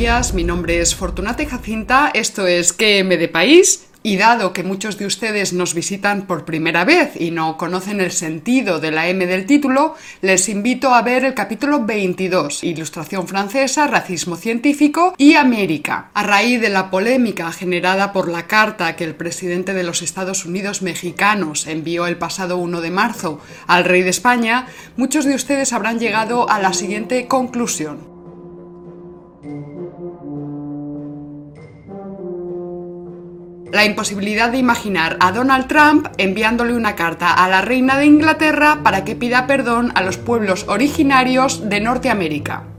señorías. Mi nombre es Fortunate Jacinta. Esto es QM de País. Y dado que muchos de ustedes nos visitan por primera vez y no conocen el sentido de la M del título, les invito a ver el capítulo 22, Ilustración francesa, racismo científico y América. A raíz de la polémica generada por la carta que el presidente de los Estados Unidos mexicanos envió el pasado 1 de marzo al rey de España, muchos de ustedes habrán llegado a la siguiente conclusión. La imposibilidad de imaginar a Donald Trump enviándole una carta a la reina de Inglaterra para que pida perdón a los pueblos originarios de Norteamérica.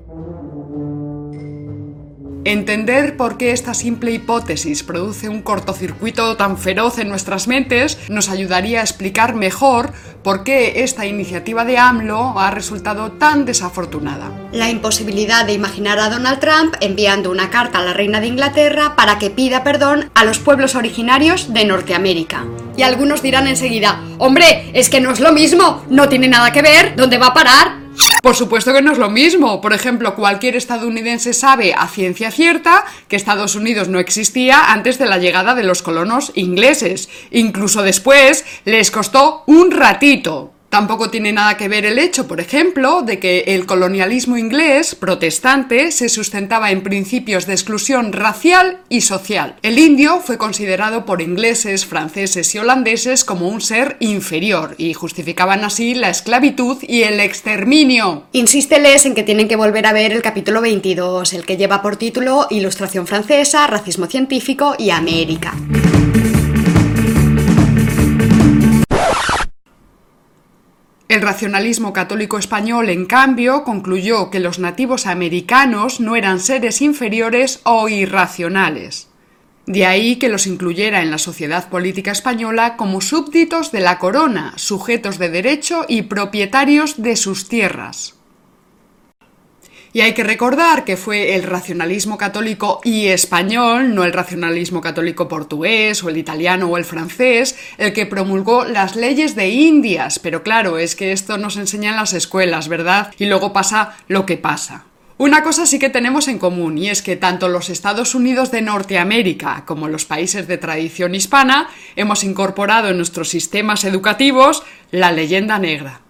Entender por qué esta simple hipótesis produce un cortocircuito tan feroz en nuestras mentes nos ayudaría a explicar mejor por qué esta iniciativa de AMLO ha resultado tan desafortunada. La imposibilidad de imaginar a Donald Trump enviando una carta a la reina de Inglaterra para que pida perdón a los pueblos originarios de Norteamérica. Y algunos dirán enseguida, hombre, es que no es lo mismo, no tiene nada que ver, ¿dónde va a parar? Por supuesto que no es lo mismo. Por ejemplo, cualquier estadounidense sabe a ciencia cierta que Estados Unidos no existía antes de la llegada de los colonos ingleses. Incluso después les costó un ratito. Tampoco tiene nada que ver el hecho, por ejemplo, de que el colonialismo inglés protestante se sustentaba en principios de exclusión racial y social. El indio fue considerado por ingleses, franceses y holandeses como un ser inferior y justificaban así la esclavitud y el exterminio. Insísteles en que tienen que volver a ver el capítulo 22, el que lleva por título Ilustración francesa, racismo científico y América. El racionalismo católico español, en cambio, concluyó que los nativos americanos no eran seres inferiores o irracionales. De ahí que los incluyera en la sociedad política española como súbditos de la corona, sujetos de derecho y propietarios de sus tierras. Y hay que recordar que fue el racionalismo católico y español, no el racionalismo católico portugués o el italiano o el francés, el que promulgó las leyes de Indias. Pero claro, es que esto nos enseña en las escuelas, ¿verdad? Y luego pasa lo que pasa. Una cosa sí que tenemos en común y es que tanto los Estados Unidos de Norteamérica como los países de tradición hispana hemos incorporado en nuestros sistemas educativos la leyenda negra.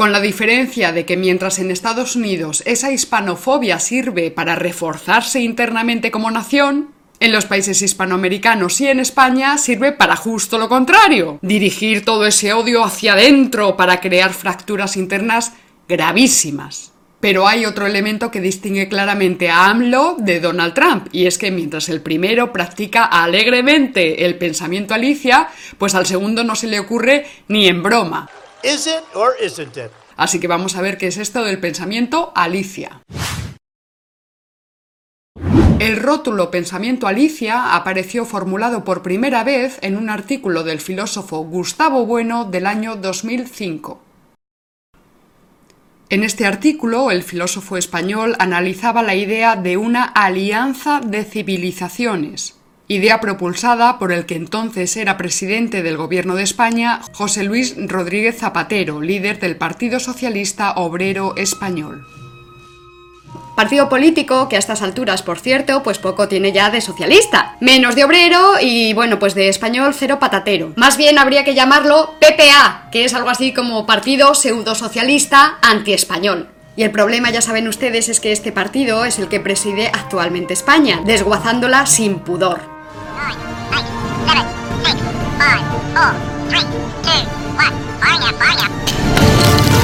Con la diferencia de que mientras en Estados Unidos esa hispanofobia sirve para reforzarse internamente como nación, en los países hispanoamericanos y en España sirve para justo lo contrario, dirigir todo ese odio hacia adentro para crear fracturas internas gravísimas. Pero hay otro elemento que distingue claramente a AMLO de Donald Trump, y es que mientras el primero practica alegremente el pensamiento Alicia, pues al segundo no se le ocurre ni en broma. Así que vamos a ver qué es esto del pensamiento Alicia. El rótulo Pensamiento Alicia apareció formulado por primera vez en un artículo del filósofo Gustavo Bueno del año 2005. En este artículo, el filósofo español analizaba la idea de una alianza de civilizaciones, idea propulsada por el que entonces era presidente del Gobierno de España, José Luis Rodríguez Zapatero, líder del Partido Socialista Obrero Español. Partido político que a estas alturas, por cierto, pues poco tiene ya de socialista. Menos de obrero y bueno, pues de español cero patatero. Más bien habría que llamarlo PPA, que es algo así como Partido Pseudo Socialista Anti-Español. Y el problema, ya saben ustedes, es que este partido es el que preside actualmente España, desguazándola sin pudor. five, four, three, two, one. Fire, fire.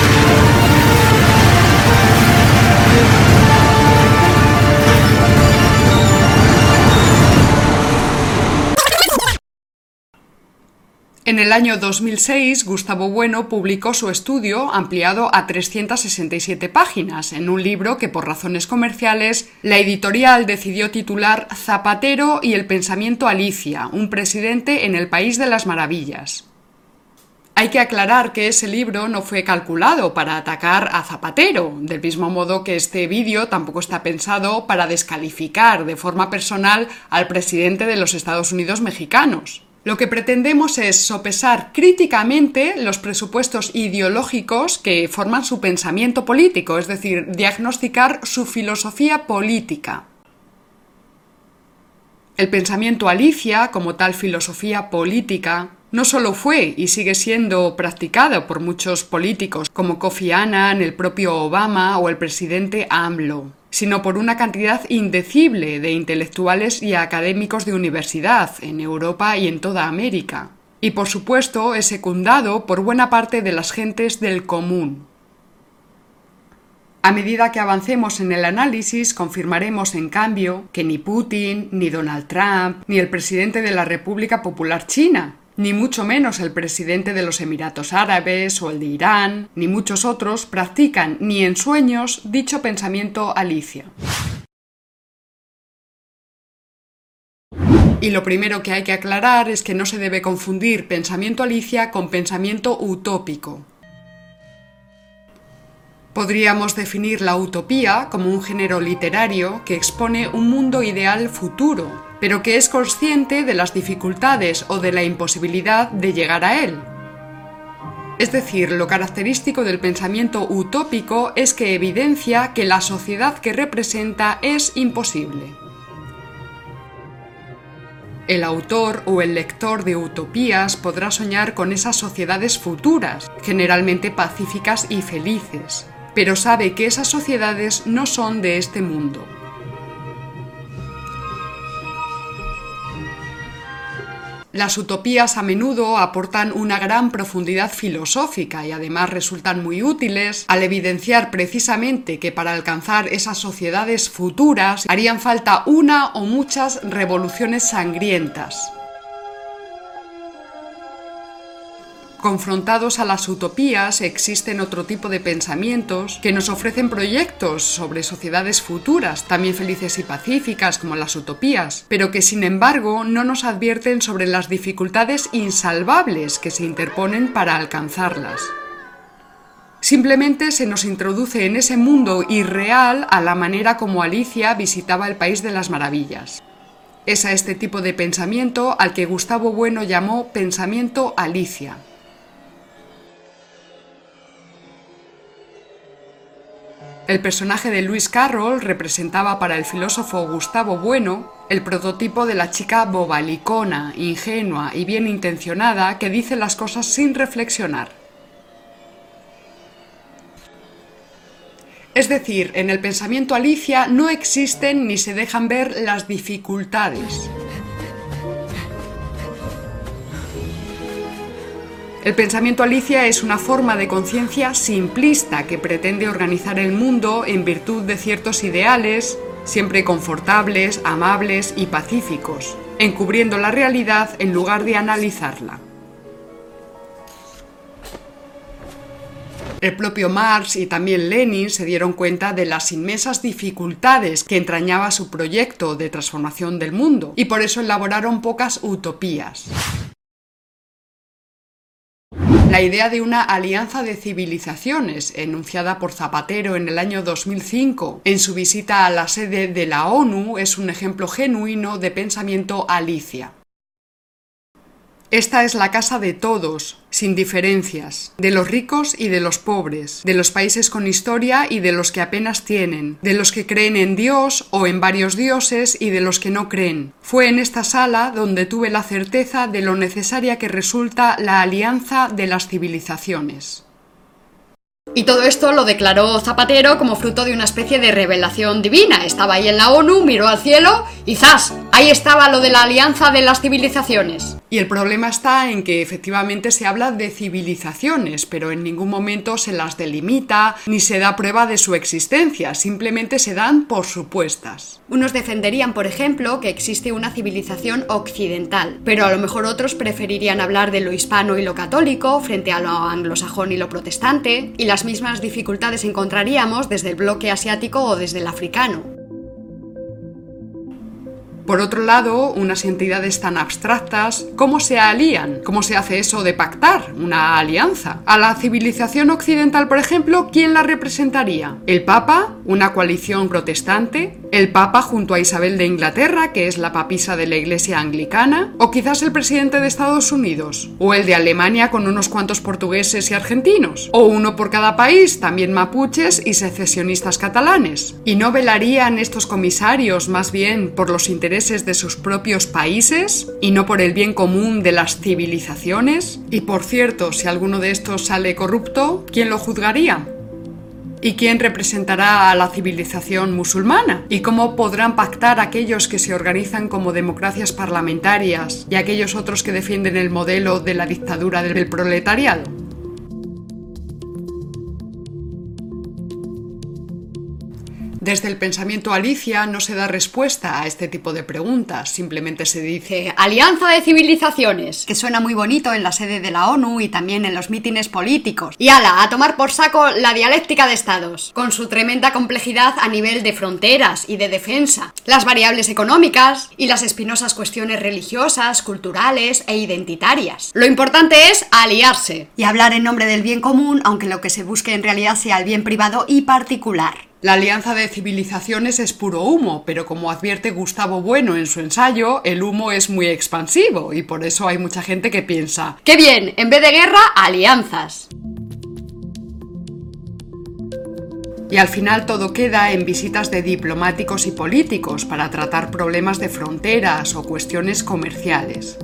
En el año 2006, Gustavo Bueno publicó su estudio ampliado a 367 páginas, en un libro que por razones comerciales la editorial decidió titular Zapatero y el pensamiento Alicia, un presidente en el País de las Maravillas. Hay que aclarar que ese libro no fue calculado para atacar a Zapatero, del mismo modo que este vídeo tampoco está pensado para descalificar de forma personal al presidente de los Estados Unidos mexicanos. Lo que pretendemos es sopesar críticamente los presupuestos ideológicos que forman su pensamiento político, es decir, diagnosticar su filosofía política. El pensamiento Alicia, como tal filosofía política, no solo fue y sigue siendo practicado por muchos políticos como Kofi Annan, el propio Obama o el presidente AMLO sino por una cantidad indecible de intelectuales y académicos de universidad en Europa y en toda América. Y por supuesto es secundado por buena parte de las gentes del común. A medida que avancemos en el análisis, confirmaremos, en cambio, que ni Putin, ni Donald Trump, ni el presidente de la República Popular China, ni mucho menos el presidente de los Emiratos Árabes o el de Irán, ni muchos otros practican ni en sueños dicho pensamiento alicia. Y lo primero que hay que aclarar es que no se debe confundir pensamiento alicia con pensamiento utópico. Podríamos definir la utopía como un género literario que expone un mundo ideal futuro, pero que es consciente de las dificultades o de la imposibilidad de llegar a él. Es decir, lo característico del pensamiento utópico es que evidencia que la sociedad que representa es imposible. El autor o el lector de utopías podrá soñar con esas sociedades futuras, generalmente pacíficas y felices, pero sabe que esas sociedades no son de este mundo. Las utopías a menudo aportan una gran profundidad filosófica y además resultan muy útiles al evidenciar precisamente que para alcanzar esas sociedades futuras harían falta una o muchas revoluciones sangrientas. Confrontados a las utopías, existen otro tipo de pensamientos que nos ofrecen proyectos sobre sociedades futuras, también felices y pacíficas como las utopías, pero que sin embargo no nos advierten sobre las dificultades insalvables que se interponen para alcanzarlas. Simplemente se nos introduce en ese mundo irreal a la manera como Alicia visitaba el País de las Maravillas. Es a este tipo de pensamiento al que Gustavo Bueno llamó pensamiento Alicia. El personaje de Lewis Carroll representaba para el filósofo Gustavo Bueno el prototipo de la chica bobalicona, ingenua y bien intencionada que dice las cosas sin reflexionar. Es decir, en el pensamiento Alicia no existen ni se dejan ver las dificultades. El pensamiento Alicia es una forma de conciencia simplista que pretende organizar el mundo en virtud de ciertos ideales, siempre confortables, amables y pacíficos, encubriendo la realidad en lugar de analizarla. El propio Marx y también Lenin se dieron cuenta de las inmensas dificultades que entrañaba su proyecto de transformación del mundo y por eso elaboraron pocas utopías. La idea de una alianza de civilizaciones, enunciada por Zapatero en el año 2005 en su visita a la sede de la ONU, es un ejemplo genuino de pensamiento alicia. Esta es la casa de todos, sin diferencias, de los ricos y de los pobres, de los países con historia y de los que apenas tienen, de los que creen en Dios o en varios dioses y de los que no creen. Fue en esta sala donde tuve la certeza de lo necesaria que resulta la alianza de las civilizaciones. Y todo esto lo declaró Zapatero como fruto de una especie de revelación divina. Estaba ahí en la ONU, miró al cielo y ¡zas! Ahí estaba lo de la alianza de las civilizaciones. Y el problema está en que efectivamente se habla de civilizaciones, pero en ningún momento se las delimita ni se da prueba de su existencia, simplemente se dan por supuestas. Unos defenderían, por ejemplo, que existe una civilización occidental, pero a lo mejor otros preferirían hablar de lo hispano y lo católico frente a lo anglosajón y lo protestante, y las mismas dificultades encontraríamos desde el bloque asiático o desde el africano. Por otro lado, unas entidades tan abstractas, ¿cómo se alían? ¿Cómo se hace eso de pactar una alianza? A la civilización occidental, por ejemplo, ¿quién la representaría? ¿El Papa? ¿Una coalición protestante? el Papa junto a Isabel de Inglaterra, que es la papisa de la Iglesia anglicana, o quizás el presidente de Estados Unidos, o el de Alemania con unos cuantos portugueses y argentinos, o uno por cada país, también mapuches y secesionistas catalanes. ¿Y no velarían estos comisarios más bien por los intereses de sus propios países y no por el bien común de las civilizaciones? Y por cierto, si alguno de estos sale corrupto, ¿quién lo juzgaría? ¿Y quién representará a la civilización musulmana? ¿Y cómo podrán pactar aquellos que se organizan como democracias parlamentarias y aquellos otros que defienden el modelo de la dictadura del proletariado? Desde el pensamiento Alicia no se da respuesta a este tipo de preguntas, simplemente se dice Alianza de Civilizaciones, que suena muy bonito en la sede de la ONU y también en los mítines políticos. Y ala, a tomar por saco la dialéctica de estados, con su tremenda complejidad a nivel de fronteras y de defensa, las variables económicas y las espinosas cuestiones religiosas, culturales e identitarias. Lo importante es aliarse. Y hablar en nombre del bien común, aunque lo que se busque en realidad sea el bien privado y particular. La alianza de civilizaciones es puro humo, pero como advierte Gustavo Bueno en su ensayo, el humo es muy expansivo y por eso hay mucha gente que piensa, ¡qué bien! En vez de guerra, alianzas. Y al final todo queda en visitas de diplomáticos y políticos para tratar problemas de fronteras o cuestiones comerciales.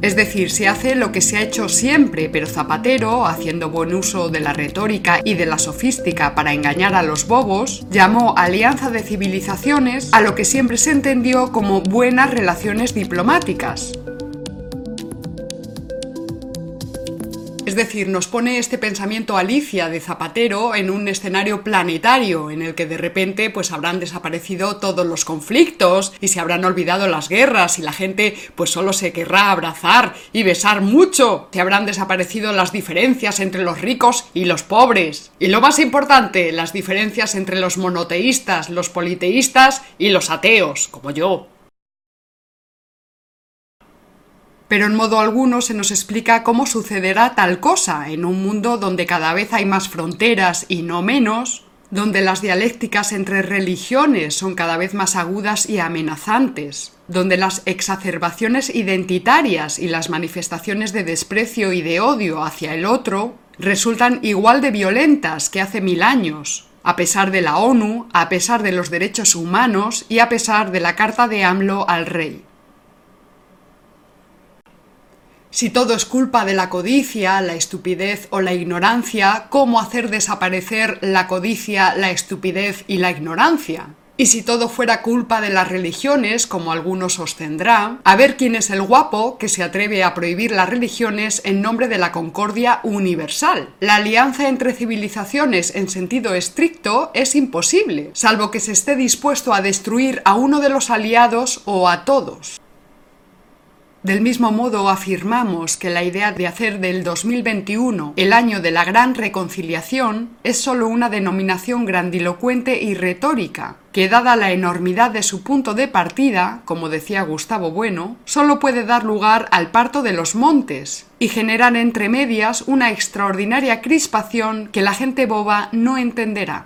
Es decir, se hace lo que se ha hecho siempre, pero Zapatero, haciendo buen uso de la retórica y de la sofística para engañar a los bobos, llamó Alianza de Civilizaciones a lo que siempre se entendió como buenas relaciones diplomáticas. Decir, nos pone este pensamiento Alicia de Zapatero en un escenario planetario en el que de repente pues habrán desaparecido todos los conflictos y se habrán olvidado las guerras y la gente pues solo se querrá abrazar y besar mucho. Se habrán desaparecido las diferencias entre los ricos y los pobres. Y lo más importante, las diferencias entre los monoteístas, los politeístas y los ateos, como yo. Pero en modo alguno se nos explica cómo sucederá tal cosa en un mundo donde cada vez hay más fronteras y no menos, donde las dialécticas entre religiones son cada vez más agudas y amenazantes, donde las exacerbaciones identitarias y las manifestaciones de desprecio y de odio hacia el otro resultan igual de violentas que hace mil años, a pesar de la ONU, a pesar de los derechos humanos y a pesar de la carta de AMLO al rey. Si todo es culpa de la codicia, la estupidez o la ignorancia, ¿cómo hacer desaparecer la codicia, la estupidez y la ignorancia? Y si todo fuera culpa de las religiones, como algunos sostendrá, a ver quién es el guapo que se atreve a prohibir las religiones en nombre de la concordia universal. La alianza entre civilizaciones en sentido estricto es imposible, salvo que se esté dispuesto a destruir a uno de los aliados o a todos. Del mismo modo, afirmamos que la idea de hacer del 2021 el año de la gran reconciliación es sólo una denominación grandilocuente y retórica, que dada la enormidad de su punto de partida, como decía Gustavo Bueno, sólo puede dar lugar al parto de los montes y generar entre medias una extraordinaria crispación que la gente boba no entenderá.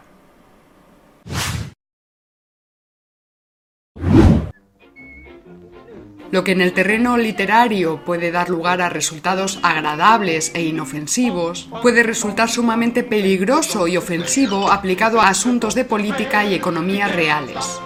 Lo que en el terreno literario puede dar lugar a resultados agradables e inofensivos, puede resultar sumamente peligroso y ofensivo aplicado a asuntos de política y economía reales.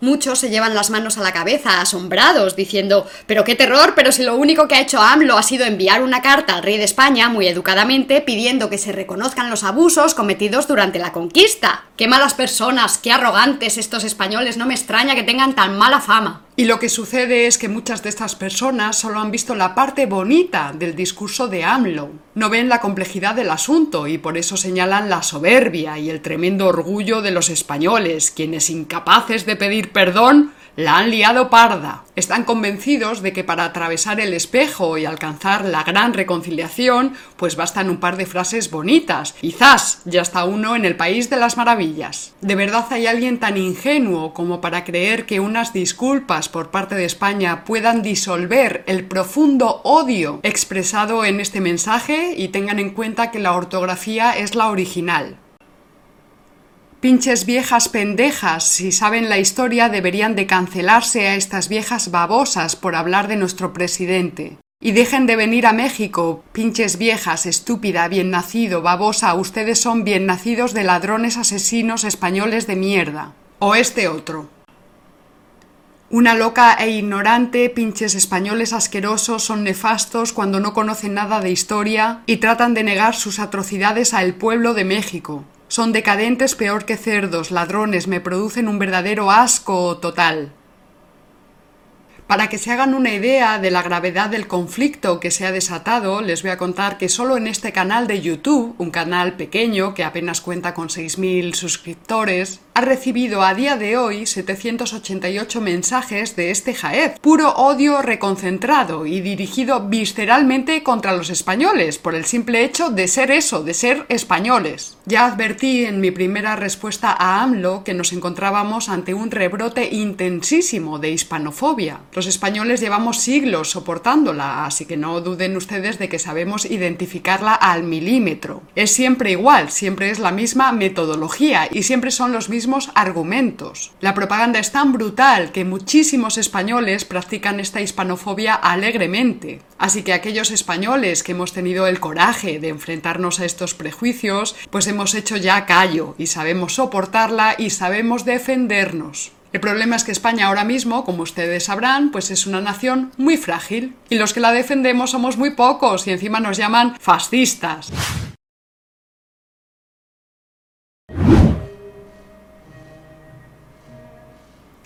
Muchos se llevan las manos a la cabeza, asombrados, diciendo, pero qué terror, pero si lo único que ha hecho AMLO ha sido enviar una carta al rey de España, muy educadamente, pidiendo que se reconozcan los abusos cometidos durante la conquista. Qué malas personas, qué arrogantes estos españoles, no me extraña que tengan tan mala fama. Y lo que sucede es que muchas de estas personas solo han visto la parte bonita del discurso de AMLO. No ven la complejidad del asunto y por eso señalan la soberbia y el tremendo orgullo de los españoles, quienes incapaces de pedir perdón la han liado parda. Están convencidos de que para atravesar el espejo y alcanzar la gran reconciliación, pues bastan un par de frases bonitas. Quizás ya está uno en el país de las maravillas. ¿De verdad hay alguien tan ingenuo como para creer que unas disculpas por parte de España puedan disolver el profundo odio expresado en este mensaje y tengan en cuenta que la ortografía es la original? Pinches viejas pendejas, si saben la historia deberían de cancelarse a estas viejas babosas por hablar de nuestro presidente. Y dejen de venir a México, pinches viejas, estúpida, bien nacido, babosa, ustedes son bien nacidos de ladrones asesinos españoles de mierda. O este otro. Una loca e ignorante, pinches españoles asquerosos son nefastos cuando no conocen nada de historia y tratan de negar sus atrocidades al pueblo de México. Son decadentes peor que cerdos, ladrones, me producen un verdadero asco total. Para que se hagan una idea de la gravedad del conflicto que se ha desatado, les voy a contar que solo en este canal de YouTube, un canal pequeño que apenas cuenta con 6.000 suscriptores, ha recibido a día de hoy 788 mensajes de este jaez, puro odio reconcentrado y dirigido visceralmente contra los españoles, por el simple hecho de ser eso, de ser españoles. Ya advertí en mi primera respuesta a AMLO que nos encontrábamos ante un rebrote intensísimo de hispanofobia. Los españoles llevamos siglos soportándola, así que no duden ustedes de que sabemos identificarla al milímetro. Es siempre igual, siempre es la misma metodología y siempre son los mismos argumentos. La propaganda es tan brutal que muchísimos españoles practican esta hispanofobia alegremente. Así que aquellos españoles que hemos tenido el coraje de enfrentarnos a estos prejuicios, pues hemos hecho ya callo y sabemos soportarla y sabemos defendernos. El problema es que España ahora mismo, como ustedes sabrán, pues es una nación muy frágil y los que la defendemos somos muy pocos y encima nos llaman fascistas.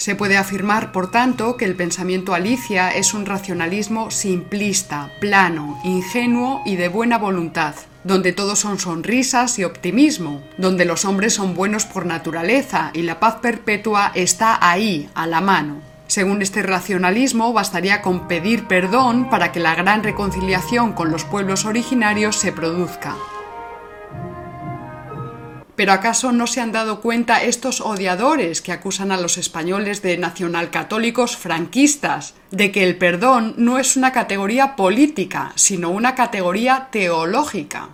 Se puede afirmar, por tanto, que el pensamiento Alicia es un racionalismo simplista, plano, ingenuo y de buena voluntad, donde todos son sonrisas y optimismo, donde los hombres son buenos por naturaleza y la paz perpetua está ahí, a la mano. Según este racionalismo, bastaría con pedir perdón para que la gran reconciliación con los pueblos originarios se produzca. ¿Pero acaso no se han dado cuenta estos odiadores que acusan a los españoles de nacionalcatólicos franquistas de que el perdón no es una categoría política, sino una categoría teológica?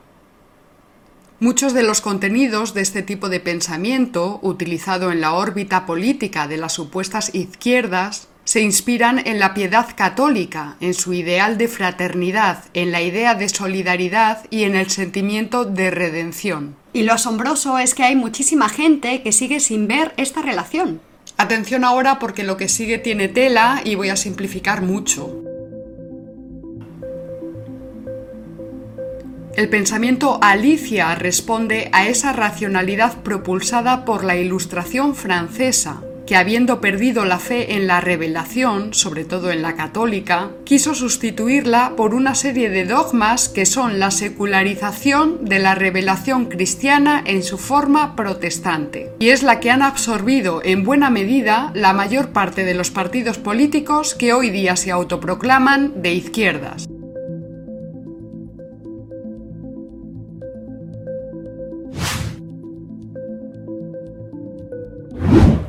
Muchos de los contenidos de este tipo de pensamiento, utilizado en la órbita política de las supuestas izquierdas, se inspiran en la piedad católica, en su ideal de fraternidad, en la idea de solidaridad y en el sentimiento de redención. Y lo asombroso es que hay muchísima gente que sigue sin ver esta relación. Atención ahora porque lo que sigue tiene tela y voy a simplificar mucho. El pensamiento Alicia responde a esa racionalidad propulsada por la Ilustración francesa, que habiendo perdido la fe en la revelación, sobre todo en la católica, quiso sustituirla por una serie de dogmas que son la secularización de la revelación cristiana en su forma protestante. Y es la que han absorbido en buena medida la mayor parte de los partidos políticos que hoy día se autoproclaman de izquierdas.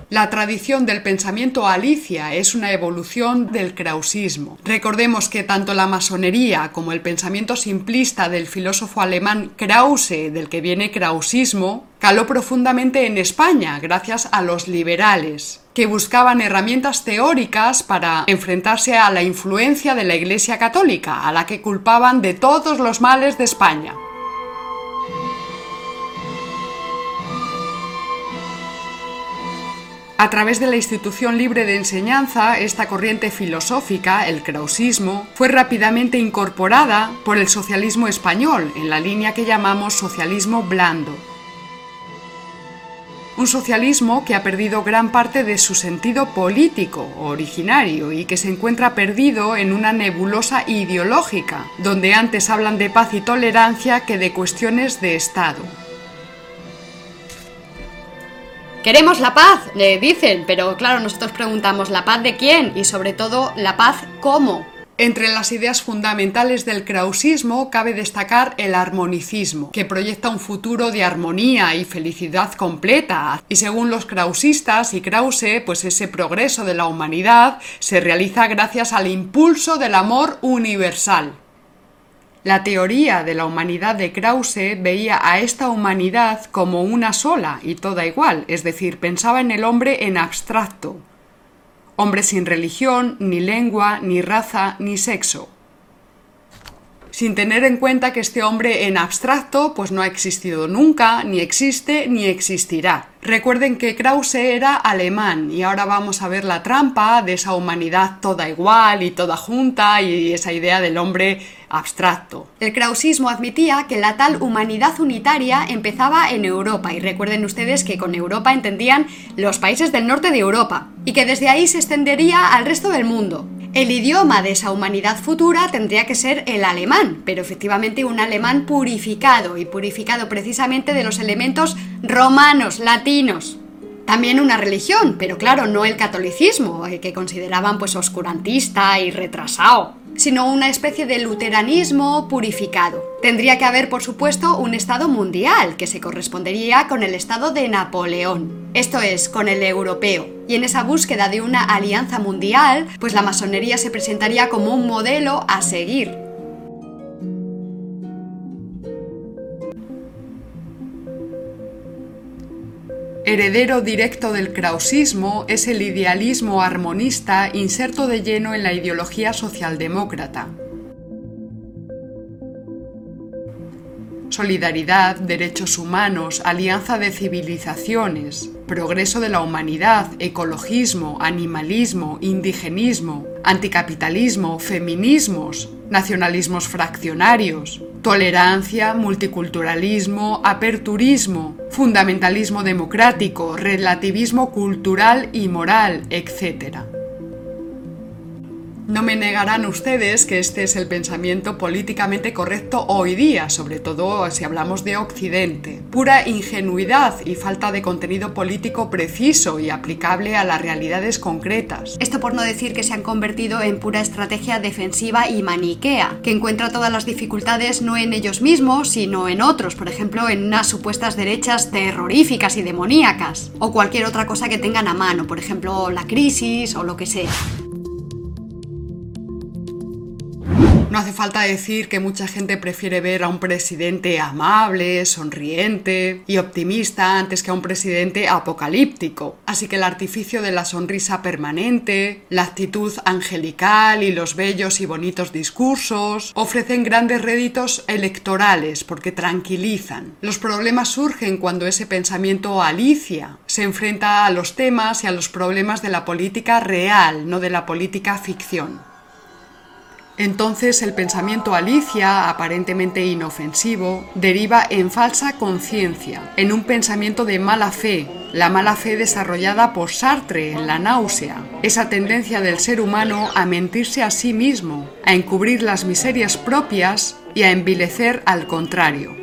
La tradición del pensamiento alicia es una evolución del krausismo. Recordemos que tanto la masonería como el pensamiento simplista del filósofo alemán Krause, del que viene krausismo, caló profundamente en España gracias a los liberales, que buscaban herramientas teóricas para enfrentarse a la influencia de la Iglesia Católica, a la que culpaban de todos los males de España. A través de la institución libre de enseñanza, esta corriente filosófica, el krausismo, fue rápidamente incorporada por el socialismo español, en la línea que llamamos socialismo blando. Un socialismo que ha perdido gran parte de su sentido político originario y que se encuentra perdido en una nebulosa ideológica, donde antes hablan de paz y tolerancia que de cuestiones de Estado. Queremos la paz, le dicen, pero claro, nosotros preguntamos, ¿la paz de quién? Y sobre todo, ¿la paz cómo? Entre las ideas fundamentales del krausismo cabe destacar el armonicismo, que proyecta un futuro de armonía y felicidad completa. Y según los krausistas y Krause, pues ese progreso de la humanidad se realiza gracias al impulso del amor universal. La teoría de la humanidad de Krause veía a esta humanidad como una sola y toda igual, es decir, pensaba en el hombre en abstracto. Hombre sin religión, ni lengua, ni raza, ni sexo sin tener en cuenta que este hombre en abstracto pues no ha existido nunca, ni existe, ni existirá. Recuerden que Krause era alemán y ahora vamos a ver la trampa de esa humanidad toda igual y toda junta y esa idea del hombre abstracto. El krausismo admitía que la tal humanidad unitaria empezaba en Europa y recuerden ustedes que con Europa entendían los países del norte de Europa y que desde ahí se extendería al resto del mundo. El idioma de esa humanidad futura tendría que ser el alemán, pero efectivamente un alemán purificado y purificado precisamente de los elementos romanos, latinos. También una religión, pero claro, no el catolicismo, el que consideraban pues oscurantista y retrasado sino una especie de luteranismo purificado. Tendría que haber, por supuesto, un Estado mundial, que se correspondería con el Estado de Napoleón, esto es, con el europeo. Y en esa búsqueda de una alianza mundial, pues la masonería se presentaría como un modelo a seguir, Heredero directo del krausismo es el idealismo armonista inserto de lleno en la ideología socialdemócrata. Solidaridad, derechos humanos, alianza de civilizaciones, progreso de la humanidad, ecologismo, animalismo, indigenismo, anticapitalismo, feminismos, nacionalismos fraccionarios, tolerancia, multiculturalismo, aperturismo, fundamentalismo democrático, relativismo cultural y moral, etc. No me negarán ustedes que este es el pensamiento políticamente correcto hoy día, sobre todo si hablamos de Occidente. Pura ingenuidad y falta de contenido político preciso y aplicable a las realidades concretas. Esto por no decir que se han convertido en pura estrategia defensiva y maniquea, que encuentra todas las dificultades no en ellos mismos, sino en otros, por ejemplo, en unas supuestas derechas terroríficas y demoníacas, o cualquier otra cosa que tengan a mano, por ejemplo, la crisis o lo que sea. No hace falta decir que mucha gente prefiere ver a un presidente amable, sonriente y optimista antes que a un presidente apocalíptico. Así que el artificio de la sonrisa permanente, la actitud angelical y los bellos y bonitos discursos ofrecen grandes réditos electorales porque tranquilizan. Los problemas surgen cuando ese pensamiento alicia se enfrenta a los temas y a los problemas de la política real, no de la política ficción. Entonces el pensamiento alicia, aparentemente inofensivo, deriva en falsa conciencia, en un pensamiento de mala fe, la mala fe desarrollada por Sartre en la náusea, esa tendencia del ser humano a mentirse a sí mismo, a encubrir las miserias propias y a envilecer al contrario.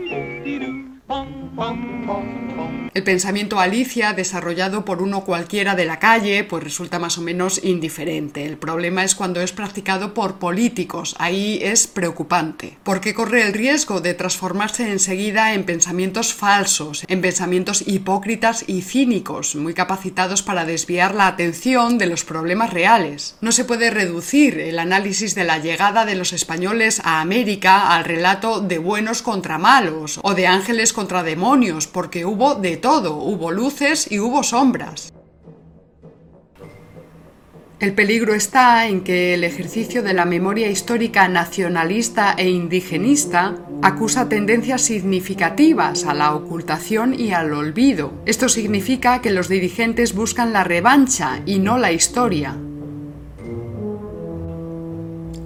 El pensamiento Alicia, desarrollado por uno cualquiera de la calle, pues resulta más o menos indiferente. El problema es cuando es practicado por políticos. Ahí es preocupante, porque corre el riesgo de transformarse enseguida en pensamientos falsos, en pensamientos hipócritas y cínicos, muy capacitados para desviar la atención de los problemas reales. No se puede reducir el análisis de la llegada de los españoles a América al relato de buenos contra malos o de ángeles contra demonios, porque hubo de todo, hubo luces y hubo sombras. El peligro está en que el ejercicio de la memoria histórica nacionalista e indigenista acusa tendencias significativas a la ocultación y al olvido. Esto significa que los dirigentes buscan la revancha y no la historia.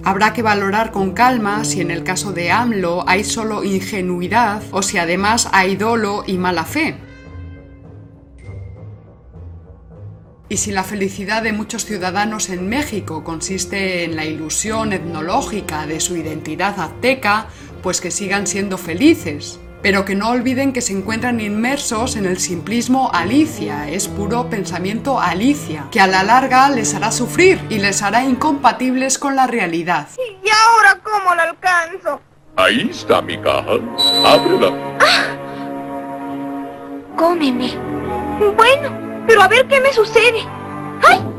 Habrá que valorar con calma si en el caso de AMLO hay solo ingenuidad o si además hay dolo y mala fe. Y si la felicidad de muchos ciudadanos en México consiste en la ilusión etnológica de su identidad azteca, pues que sigan siendo felices. Pero que no olviden que se encuentran inmersos en el simplismo Alicia, es puro pensamiento Alicia, que a la larga les hará sufrir y les hará incompatibles con la realidad. ¿Y ahora cómo la alcanzo? Ahí está mi caja. Ábrela. ¡Ah! Cómeme. Bueno, pero a ver qué me sucede. ¡Ay!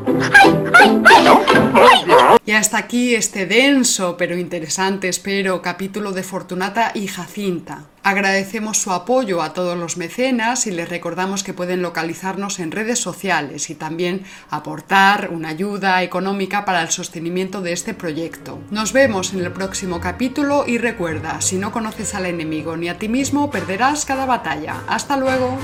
Y hasta aquí este denso pero interesante, espero, capítulo de Fortunata y Jacinta. Agradecemos su apoyo a todos los mecenas y les recordamos que pueden localizarnos en redes sociales y también aportar una ayuda económica para el sostenimiento de este proyecto. Nos vemos en el próximo capítulo y recuerda, si no conoces al enemigo ni a ti mismo, perderás cada batalla. Hasta luego.